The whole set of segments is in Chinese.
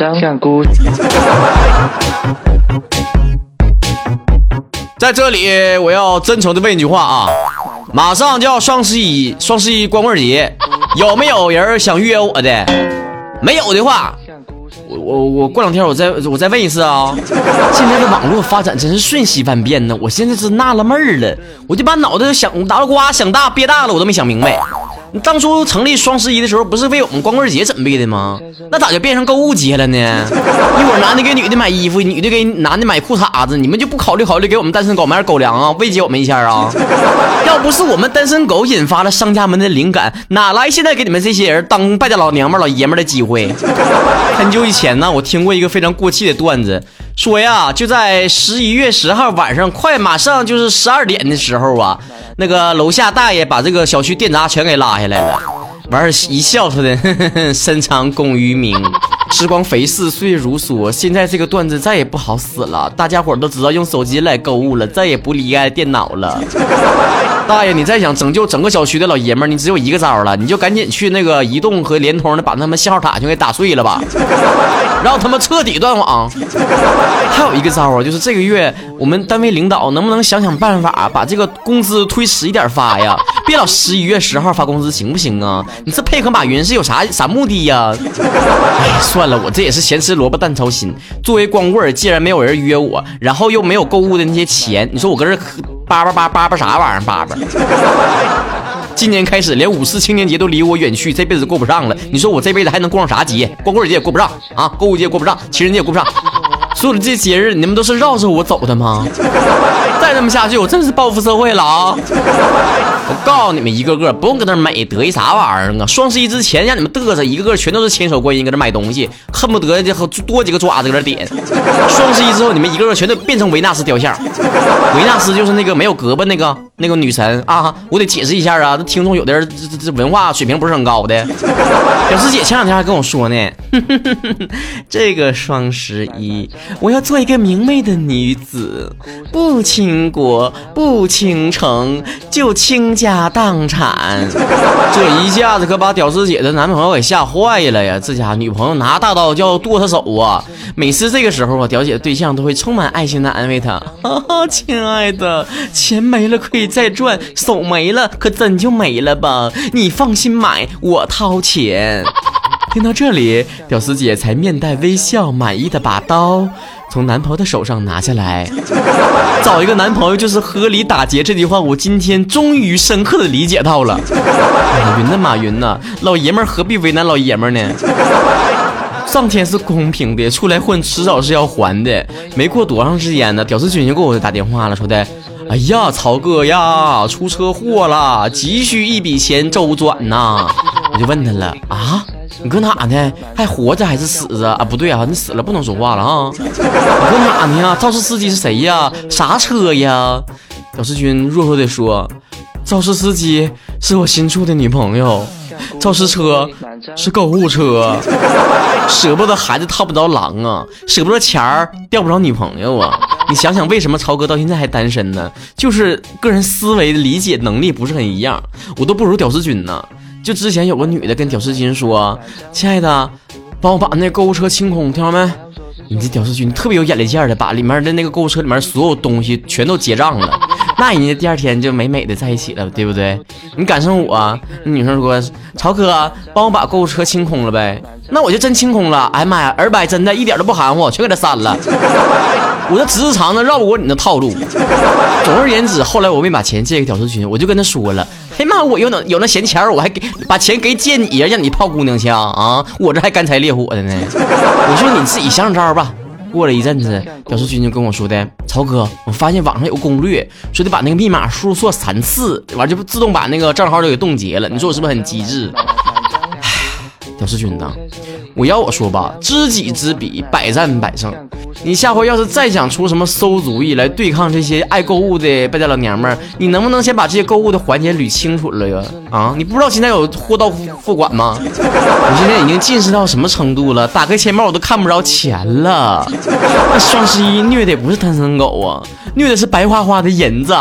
张香菇。在这里，我要真诚的问一句话啊，马上就要双十一，双十一光棍节，有没有人想约我的？没有的话，我我我过两天我再我再问一次啊。现在的网络发展真是瞬息万变呢，我现在是纳了闷儿了，我就把脑袋想脑袋瓜想大憋大了，我都没想明白。你当初成立双十一的时候，不是为我们光棍节准备的吗？那咋就变成购物节了呢？一会儿男的给女的买衣服，女的给男的买裤衩子，你们就不考虑考虑给我们单身狗买点狗粮啊，慰藉我们一下啊？要不是我们单身狗引发了商家们的灵感，哪来现在给你们这些人当败家老娘们、老爷们的机会？很久以前呢，我听过一个非常过气的段子，说呀，就在十一月十号晚上，快马上就是十二点的时候啊。那个楼下大爷把这个小区电闸全给拉下来了，完事一笑说的，深藏功与名。时光飞逝，岁月如梭，现在这个段子再也不好使了，大家伙都知道用手机来购物了，再也不离开电脑了。大爷，你再想拯救整个小区的老爷们儿，你只有一个招了，你就赶紧去那个移动和联通的，把他们信号塔全给打碎了吧，让他们彻底断网。还有一个招啊，就是这个月我们单位领导能不能想想办法，把这个工资推迟一点发呀？别老十一月十号发工资，行不行啊？你这配合马云是有啥啥目的呀？哎，算了，我这也是咸吃萝卜淡操心。作为光棍，既然没有人约我，然后又没有购物的那些钱，你说我搁这叭叭叭叭叭啥玩意儿叭叭？今年开始，连五四青年节都离我远去，这辈子过不上了。你说我这辈子还能过上啥节？光棍节也过不上啊，购物节也过不上，情人节也过不上。所有的这些节日，你们都是绕着我走的吗？再这么下去，我真是报复社会了啊！我告诉你们，一个个不用搁那美得意啥玩意儿啊！双十一之前让你们嘚瑟，一个个全都是千手观音搁这买东西，恨不得就多几个爪子搁这点。双十一之后，你们一个个全都变成维纳斯雕像。维纳斯就是那个没有胳膊那个那个女神啊！我得解释一下啊，这听众有的人这这这文化水平不是很高的。表师姐前两天还跟我说呢，这个双十一。我要做一个明媚的女子，不倾国不倾城，就倾家荡产。这一下子可把屌丝姐的男朋友给吓坏了呀！这家女朋友拿大刀就要剁他手啊！每次这个时候啊，屌姐的对象都会充满爱心的安慰她：“哈哈，亲爱的，钱没了可以再赚，手没了可真就没了吧？你放心买，我掏钱。”听到这里，屌丝姐才面带微笑，满意的把刀从男朋友的手上拿下来。找一个男朋友就是合理打劫，这句话我今天终于深刻的理解到了。马云呐，马云呐，老爷们儿何必为难老爷们儿呢？上天是公平的，出来混迟早是要还的。没过多长时间呢，屌丝君就给我打电话了，说的：“哎呀，曹哥呀，出车祸了，急需一笔钱周转呐。”我就问他了啊。你搁哪呢？还活着还是死着啊？不对啊，你死了不能说话了啊！你搁哪呢？肇事司机是谁呀？啥车呀？屌丝军弱弱的说：“肇事司机是我新处的女朋友，肇事车是购物车，舍不得孩子套不着狼啊，舍不得钱儿钓不着女朋友啊！你想想，为什么曹哥到现在还单身呢？就是个人思维理解能力不是很一样，我都不如屌丝君呢。”就之前有个女的跟屌丝君说：“亲爱的，帮我把那购物车清空，听到没？你这屌丝君特别有眼力见的，把里面的那个购物车里面所有东西全都结账了。那人家第二天就美美的在一起了，对不对？你赶上我，那女生说：曹哥，帮我把购物车清空了呗。那我就真清空了。哎呀妈呀，二百真的一点都不含糊，全给他删了。我这直肠子绕不过你的套路。总而言之，后来我没把钱借给屌丝群，我就跟他说了。”哎妈！我有那有那闲钱我还给把钱给借你呀，让你泡姑娘去啊！我这还干柴烈火的呢。我说你自己想想招吧。过了一阵子，屌丝君就跟我说的：“曹哥，我发现网上有攻略，说得把那个密码输入错三次，完就自动把那个账号就给冻结了。你说我是不是很机智？”哎，屌丝君呐，我要我说吧，知己知彼，百战百胜。你下回要是再想出什么馊主意来对抗这些爱购物的败家老娘们儿，你能不能先把这些购物的环节捋清楚了呀？啊，你不知道现在有货到付款吗？我现在已经近视到什么程度了？打开钱包我都看不着钱了。那双十一虐的不是单身狗啊，虐的是白花花的银子。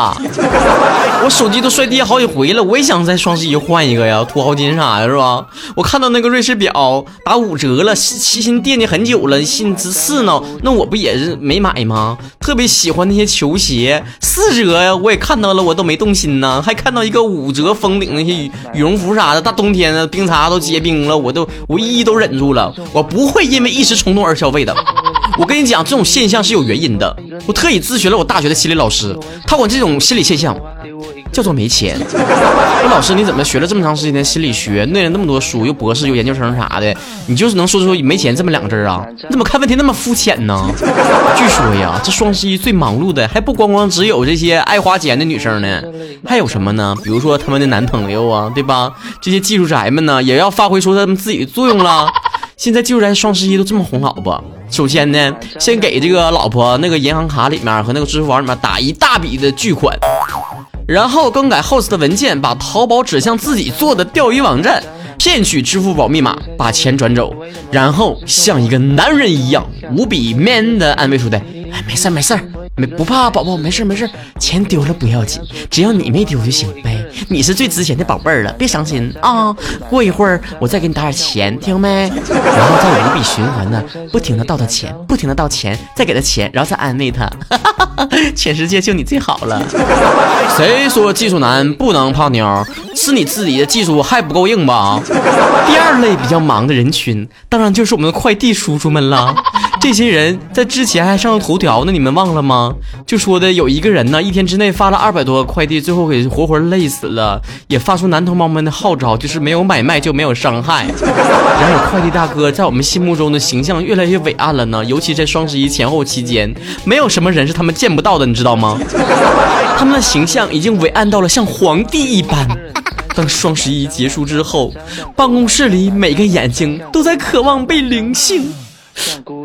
我手机都摔地好几回了，我也想在双十一换一个呀，土豪金啥的，是吧？我看到那个瑞士表打五折了，心心惦记很久了，心直刺挠。那我不也是没买吗？特别喜欢那些球鞋，四折呀，我也看到了，我都没动心呢。还看到一个五折封顶那些羽羽绒服啥的，大冬天的冰碴都结冰了，我都我一一都忍住了，我不会因为一时冲动而消费的。我跟你讲，这种现象是有原因的。我特意咨询了我大学的心理老师，他管这种心理现象叫做没钱。那老师，你怎么学了这么长时间的心理学，念了那么多书，又博士又研究生啥的，你就是能说出没钱这么两个字啊？你怎么看问题那么肤浅呢？据说呀，这双十一最忙碌的还不光光只有这些爱花钱的女生呢，还有什么呢？比如说他们的男朋友啊，对吧？这些技术宅们呢，也要发挥出他们自己的作用了。现在技术宅双十一都这么哄老婆？首先呢，先给这个老婆那个银行卡里面和那个支付宝里面打一大笔的巨款，然后更改 host 的文件，把淘宝指向自己做的钓鱼网站，骗取支付宝密码，把钱转走，然后像一个男人一样无比 man 的安慰说的：“哎，没事儿没事儿。”没不怕，宝宝没事没事，钱丢了不要紧，只要你没丢就行呗。你是最值钱的宝贝儿了，别伤心啊。过一会儿我再给你打点钱，听没？然后再无比循环的，不停的倒他钱，不停的倒钱，再给他钱，然后再安慰他。全世界就你最好了。谁说技术男不能泡妞？是你自己的技术还不够硬吧？第二类比较忙的人群，当然就是我们的快递叔叔们了。这些人在之前还上了头条呢，你们忘了吗？就说的有一个人呢，一天之内发了二百多个快递，最后给活活累死了。也发出男同胞们的号召，就是没有买卖就没有伤害。然而快递大哥在我们心目中的形象越来越伟岸了呢，尤其在双十一前后期间，没有什么人是他们见不到的，你知道吗？他们的形象已经伟岸到了像皇帝一般。当双十一结束之后，办公室里每个眼睛都在渴望被灵性。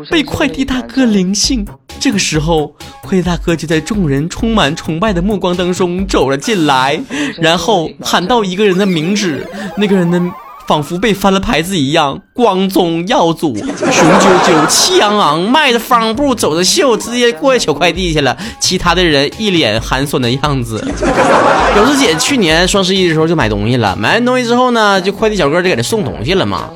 被快递大哥灵性，这个时候，快递大哥就在众人充满崇拜的目光当中走了进来，然后喊到一个人的名字，那个人呢，仿佛被翻了牌子一样，光宗耀祖，雄赳赳，气昂昂，迈着方步，走着秀，直接过去取快递去了。其他的人一脸寒酸的样子。表师姐去年双十一的时候就买东西了，买完东西之后呢，就快递小哥就给他送东西了嘛。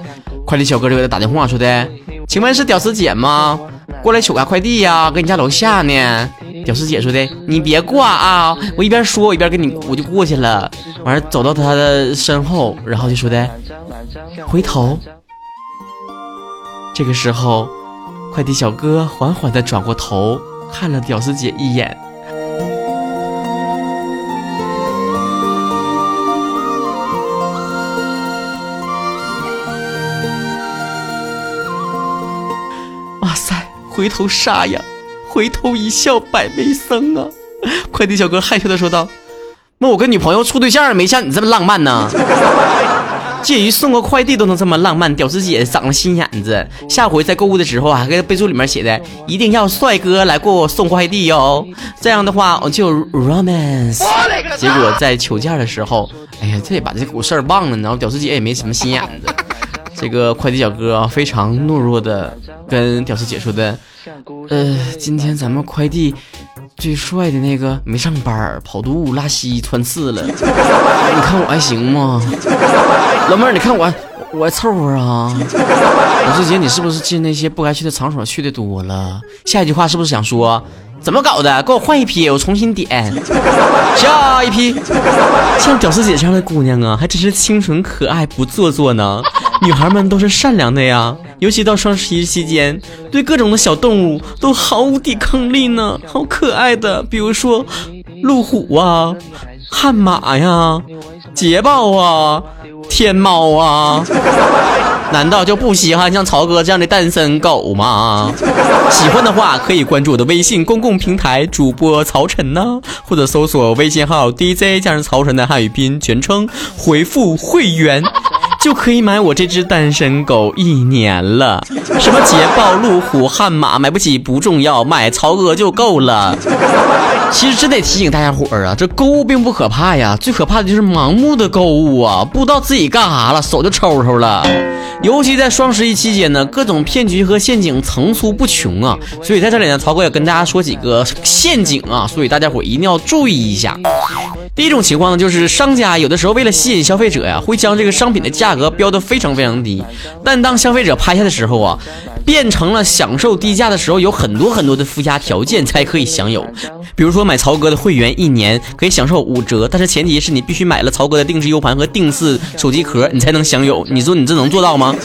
快递小哥就给他打电话说的。请问是屌丝姐吗？过来取个快递呀，搁你家楼下呢。屌丝姐说的，你别挂啊！我一边说，我一边跟你，我就过去了。完了，走到他的身后，然后就说的，回头。这个时候，快递小哥缓缓的转过头，看了屌丝姐一眼。回头杀呀，回头一笑百媚生啊！快递小哥害羞的说道：“那我跟女朋友处对象，没像你这么浪漫呢。介于送个快递都能这么浪漫，屌丝姐长了心眼子。下回在购物的时候啊，给备注里面写的一定要帅哥来给我送快递哟。这样的话我就 romance。结果在求件的时候，哎呀，这也把这股事儿忘了，然后屌丝姐也没什么心眼子。这个快递小哥啊非常懦弱的跟屌丝姐说的。”呃，今天咱们快递最帅的那个没上班，跑肚、拉稀、穿刺了。你看我还行吗？老妹儿，你看我，我还凑合啊。老师姐，你是不是进那些不该去的场所去的多了？下一句话是不是想说，怎么搞的？给我换一批，我重新点。下一批。像屌丝姐这样的姑娘啊，还真是清纯可爱，不做作呢。女孩们都是善良的呀，尤其到双十一期间，对各种的小动物都毫无抵抗力呢，好可爱的，比如说路虎啊、悍马呀、捷豹啊、天猫啊，难道就不稀罕像曹哥这样的单身狗吗？喜欢的话可以关注我的微信公共平台主播曹晨呢，或者搜索微信号 DJ 加上曹晨的汉语拼音全称，回复会员。就可以买我这只单身狗一年了。什么捷豹、路虎、悍马，买不起不重要，买曹哥就够了。其实真得提醒大家伙儿啊，这购物并不可怕呀，最可怕的就是盲目的购物啊，不知道自己干啥了，手就抽抽了。尤其在双十一期间呢，各种骗局和陷阱层出不穷啊。所以在这里呢，曹哥也跟大家说几个陷阱啊，所以大家伙一定要注意一下。第一种情况呢，就是商家有的时候为了吸引消费者呀，会将这个商品的价格标的非常非常低，但当消费者拍下的时候啊，变成了享受低价的时候，有很多很多的附加条件才可以享有。比如说买曹哥的会员，一年可以享受五折，但是前提是你必须买了曹哥的定制 U 盘和定制手机壳，你才能享有。你说你这能做到吗？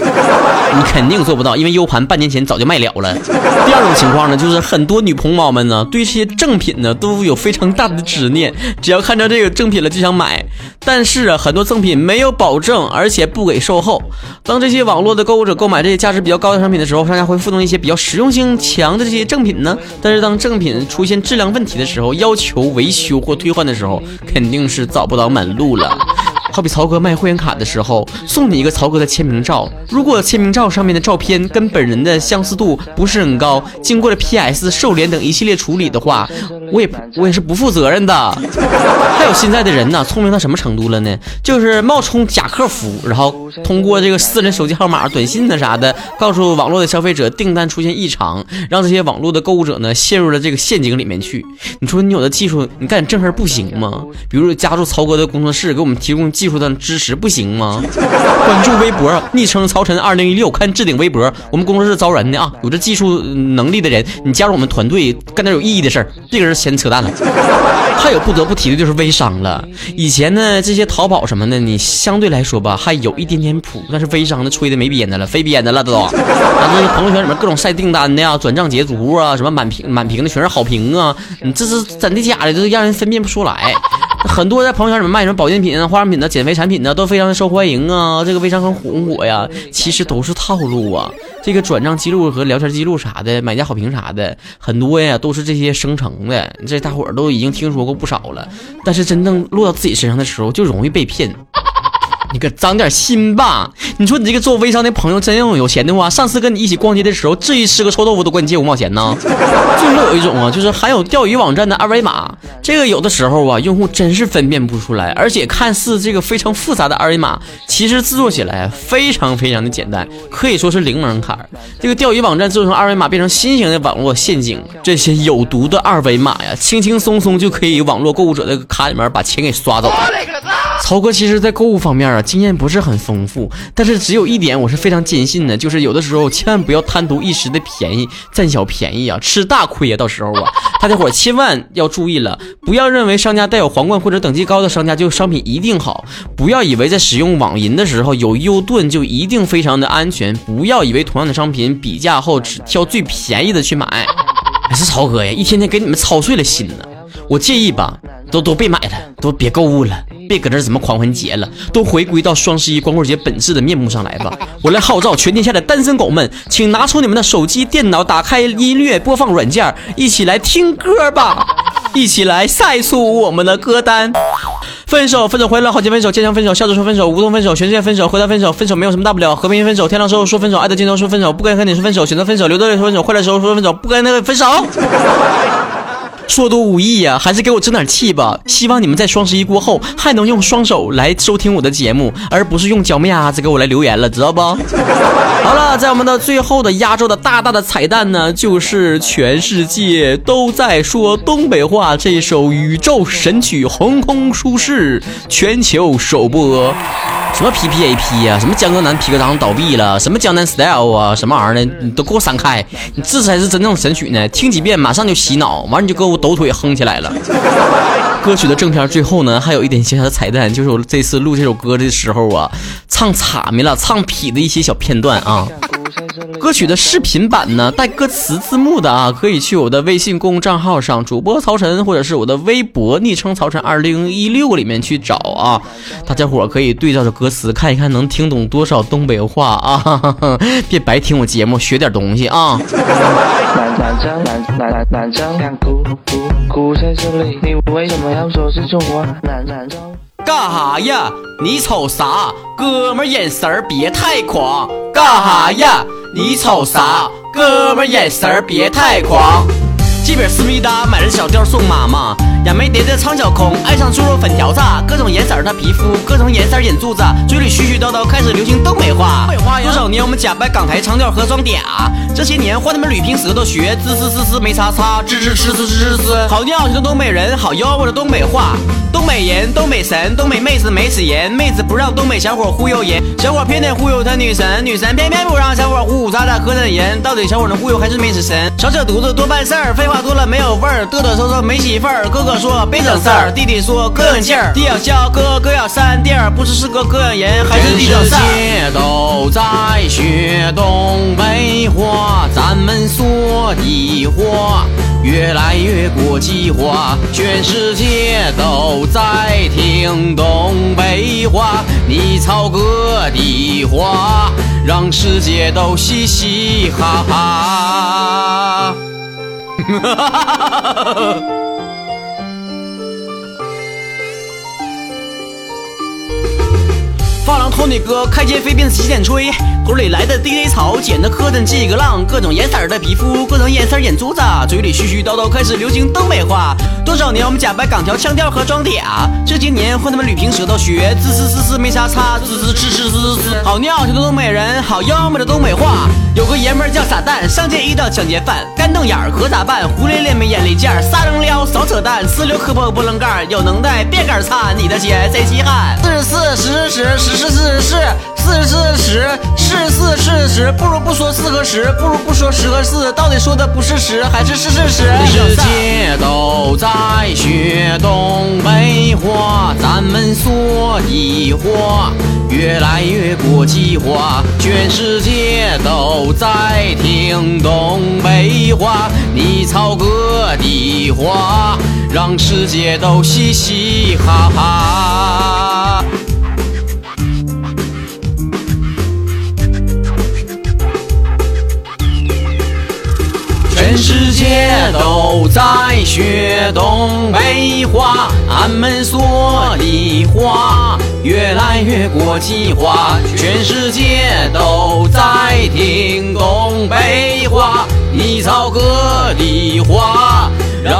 你肯定做不到，因为 U 盘半年前早就卖了了。第二种情况呢，就是很多女同胞们呢，对这些正品呢都有非常大的执念，只要看到这个正品了就想买。但是啊，很多赠品没有保证，而且不给售后。当这些网络的购物者购买这些价值比较高的商品的时候，大家会附赠一些比较实用性强的这些正品呢。但是当正品出现质量问题的时候，要求维修或退换的时候，肯定是找不到门路了。好比曹哥卖会员卡的时候，送你一个曹哥的签名照。如果签名照上面的照片跟本人的相似度不是很高，经过了 PS、瘦脸等一系列处理的话，我也我也是不负责任的。还有现在的人呢，聪明到什么程度了呢？就是冒充假客服，然后通过这个私人手机号码、短信呢啥的，告诉网络的消费者订单出现异常，让这些网络的购物者呢陷入了这个陷阱里面去。你说你有的技术，你干点正事不行吗？比如加入曹哥的工作室，给我们提供。技术的支持不行吗？关注微博，昵称曹晨二零一六，看置顶微博。我们工作室招人的啊，有这技术能力的人，你加入我们团队，干点有意义的事儿，别搁这闲扯淡了。还有不得不提的就是微商了。以前呢，这些淘宝什么的，你相对来说吧，还有一点点谱，但是微商的吹的没边的了，飞边的了都。啊，这朋友圈里面各种晒订单的呀，转账截图啊，什么满屏满屏的全是好评啊，你这是真的假的，都让人分辨不出来。很多在朋友圈里面卖什么保健品啊、化妆品的、减肥产品的，都非常的受欢迎啊，这个微商很红火呀。其实都是套路啊，这个转账记录和聊天记录啥的，买家好评啥的，很多呀都是这些生成的，这大伙儿都已经听说过不少了。但是真正落到自己身上的时候，就容易被骗。你可长点心吧！你说你这个做微商的朋友真要有钱的话，上次跟你一起逛街的时候，至于吃个臭豆腐都管你借五毛钱呢？最后有一种啊，就是含有钓鱼网站的二维码，这个有的时候啊，用户真是分辨不出来，而且看似这个非常复杂的二维码，其实制作起来非常非常的简单，可以说是零门槛。这个钓鱼网站制作成二维码，变成新型的网络陷阱，这些有毒的二维码呀，轻轻松松就可以网络购物者的卡里面把钱给刷走。曹哥其实，在购物方面啊，经验不是很丰富，但是只有一点我是非常坚信的，就是有的时候千万不要贪图一时的便宜，占小便宜啊，吃大亏啊！到时候啊，大家伙千万要注意了，不要认为商家带有皇冠或者等级高的商家就商品一定好，不要以为在使用网银的时候有优盾就一定非常的安全，不要以为同样的商品比价后只挑最便宜的去买。还 是曹哥呀，一天天给你们操碎了心呢。我建议吧，都都别买了，都别购物了。别搁这怎么狂欢节了，都回归到双十一光棍节本质的面目上来吧！我来号召全天下的单身狗们，请拿出你们的手机、电脑，打开音乐播放软件，一起来听歌吧！一起来晒出我们的歌单。分手，分手回来，好几分手，坚强分手，笑着说分手，无痛分手，全世界分手，回答分手，分手没有什么大不了，和平分手，天亮时候说分手，爱的尽头说分手，不该和你说分手，选择分手，流着泪说分手，快乐时候说分手，不该那个分手。说多无益呀，还是给我争点气吧。希望你们在双十一过后还能用双手来收听我的节目，而不是用脚丫子给我来留言了，知道不？好了，在我们的最后的压轴的大大的彩蛋呢，就是全世界都在说东北话这首宇宙神曲《横空出世》全球首播。什么 P P A P 呀？什么江歌南皮革厂倒闭了？什么江南 Style 啊？什么玩意儿的？你都给我闪开！你这才是真正的神曲呢！听几遍马上就洗脑，完了你就给我抖腿哼起来了。歌曲的正片最后呢，还有一点小小的彩蛋，就是我这次录这首歌的时候啊，唱岔没了，唱痞的一些小片段啊。歌曲的视频版呢，带歌词字幕的啊，可以去我的微信公众账号上，主播曹晨，或者是我的微博昵称曹晨二零一六里面去找啊。大家伙可以对照着歌词看一看，能听懂多少东北话啊？别白听我节目，学点东西啊。干哈呀？你瞅啥？哥们眼神儿别太狂。干哈呀？你瞅啥？哥们眼神儿别太狂。鸡饼思密达买了小调送妈妈。杨梅蝶的苍小空爱上猪肉粉条子，各种颜色的皮肤，各种颜色眼珠子，嘴里絮絮叨叨开始流行东北话。多少年我们假扮港台腔调和装嗲，这些年换他们捋平舌头学滋滋滋滋没叉叉，吱吱吱吱吱吱。好尿性的东北人，好吆喝的东北话。东东北人，东北神，东北妹子没死人，妹子不让东北小伙忽悠人，小伙偏得忽悠他女神，女神偏偏不让小伙呼呼喳喳磕碜人。到底小伙能忽悠还是没死神？少扯犊子多办事儿，废话多了没有味儿，嘚嘚瑟瑟没媳妇儿。哥哥说别整事儿，弟弟说膈应劲儿，弟要笑哥哥要扇地儿，不知是哥膈应人还是弟整事儿。全世界都在学东北话，咱们说的话。越来越国际化，全世界都在听东北话。你操哥的话，让世界都嘻嘻哈哈。哈哈哈哈哈！发廊托尼哥开街飞鞭子洗剪吹，口里来的 DJ 草剪的磕碜几个浪，各种颜色的皮肤，各种颜色眼珠子，嘴里絮絮叨叨开始流行东北话。多少年我们假扮港条腔调和装嗲，这些年换他们捋平舌头学，滋滋滋滋没啥差，滋滋滋滋滋滋。好尿性的东北人，好妖媚的东北话。有个爷们儿叫傻蛋，上街遇到抢劫犯，干瞪眼儿可咋办？胡咧咧没眼力见儿，撒扔撩少扯淡，呲溜磕破波棱盖儿，有能耐别杆擦，你的鞋谁稀罕？四十四十十十。十四十四十四十是四是十，不如不说四和十，不如不说十和四，到底说的不是十还是是是十？全世界都在学东北话，咱们说的话越来越国际化，全世界都在听东北话，你操哥的话，让世界都嘻嘻哈哈。全世界都在学东北话，俺们说的话越来越国际化。全世界都在听东北话，你操哥的话。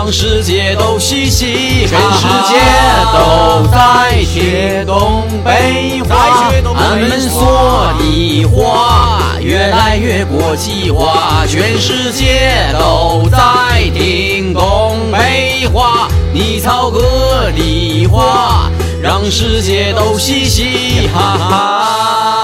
让世界都嘻嘻哈哈，全世界都在学东北话，俺们说的话越来越国际化，全世界都在听东北话，你操哥的话，让世界都嘻嘻哈哈。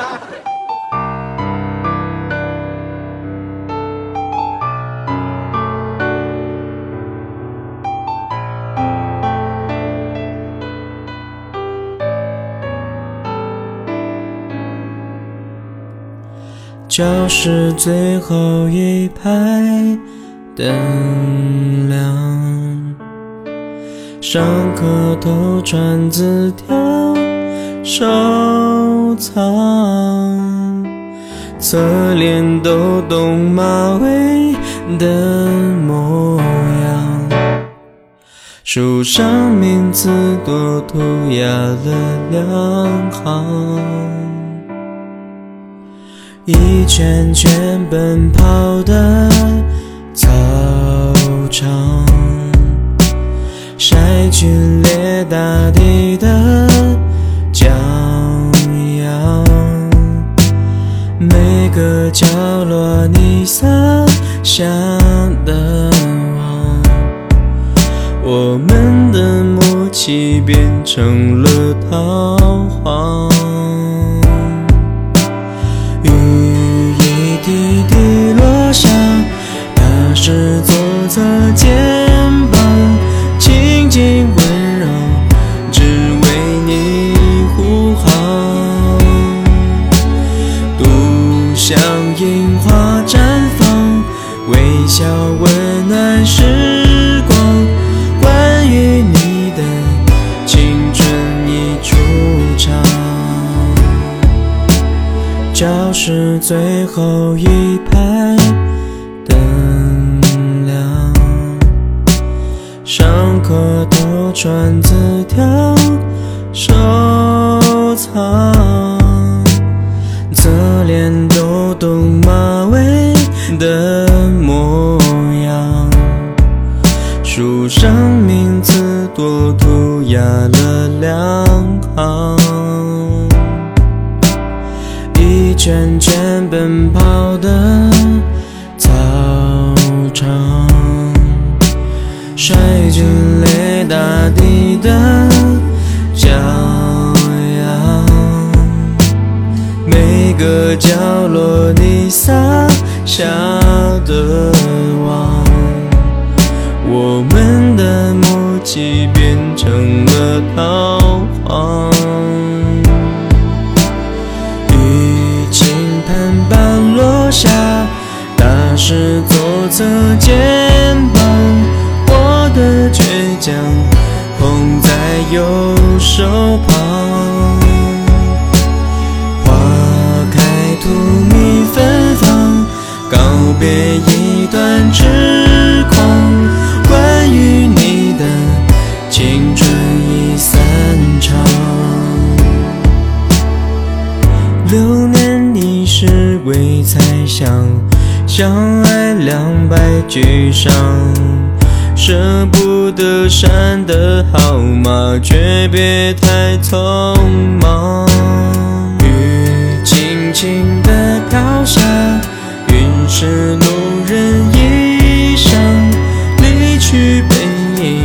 教室最后一排灯亮，上课偷传字条收藏，侧脸抖动马尾的模样，书上名字多涂鸦了两行。一圈圈奔跑的操场，晒剧烈大地的骄阳，每个角落你洒下的网，我们的默契变成了糖后一排灯亮，上课偷传字条收藏，侧脸都懂马尾的模样，书上名字多涂鸦了两圈圈奔跑的操场，摔进泪大地的。骄阳，每个角落你撒下的网，我们的默契变成了逃是左侧肩膀，我的倔强。捧在右手旁，花开荼蘼芬芳，告别一段痴狂。关于你的青春已散场，流年已是未猜想，相街上。舍不得删的号码，诀别太匆忙。雨轻轻地飘下，云是路人衣裳，离去背影。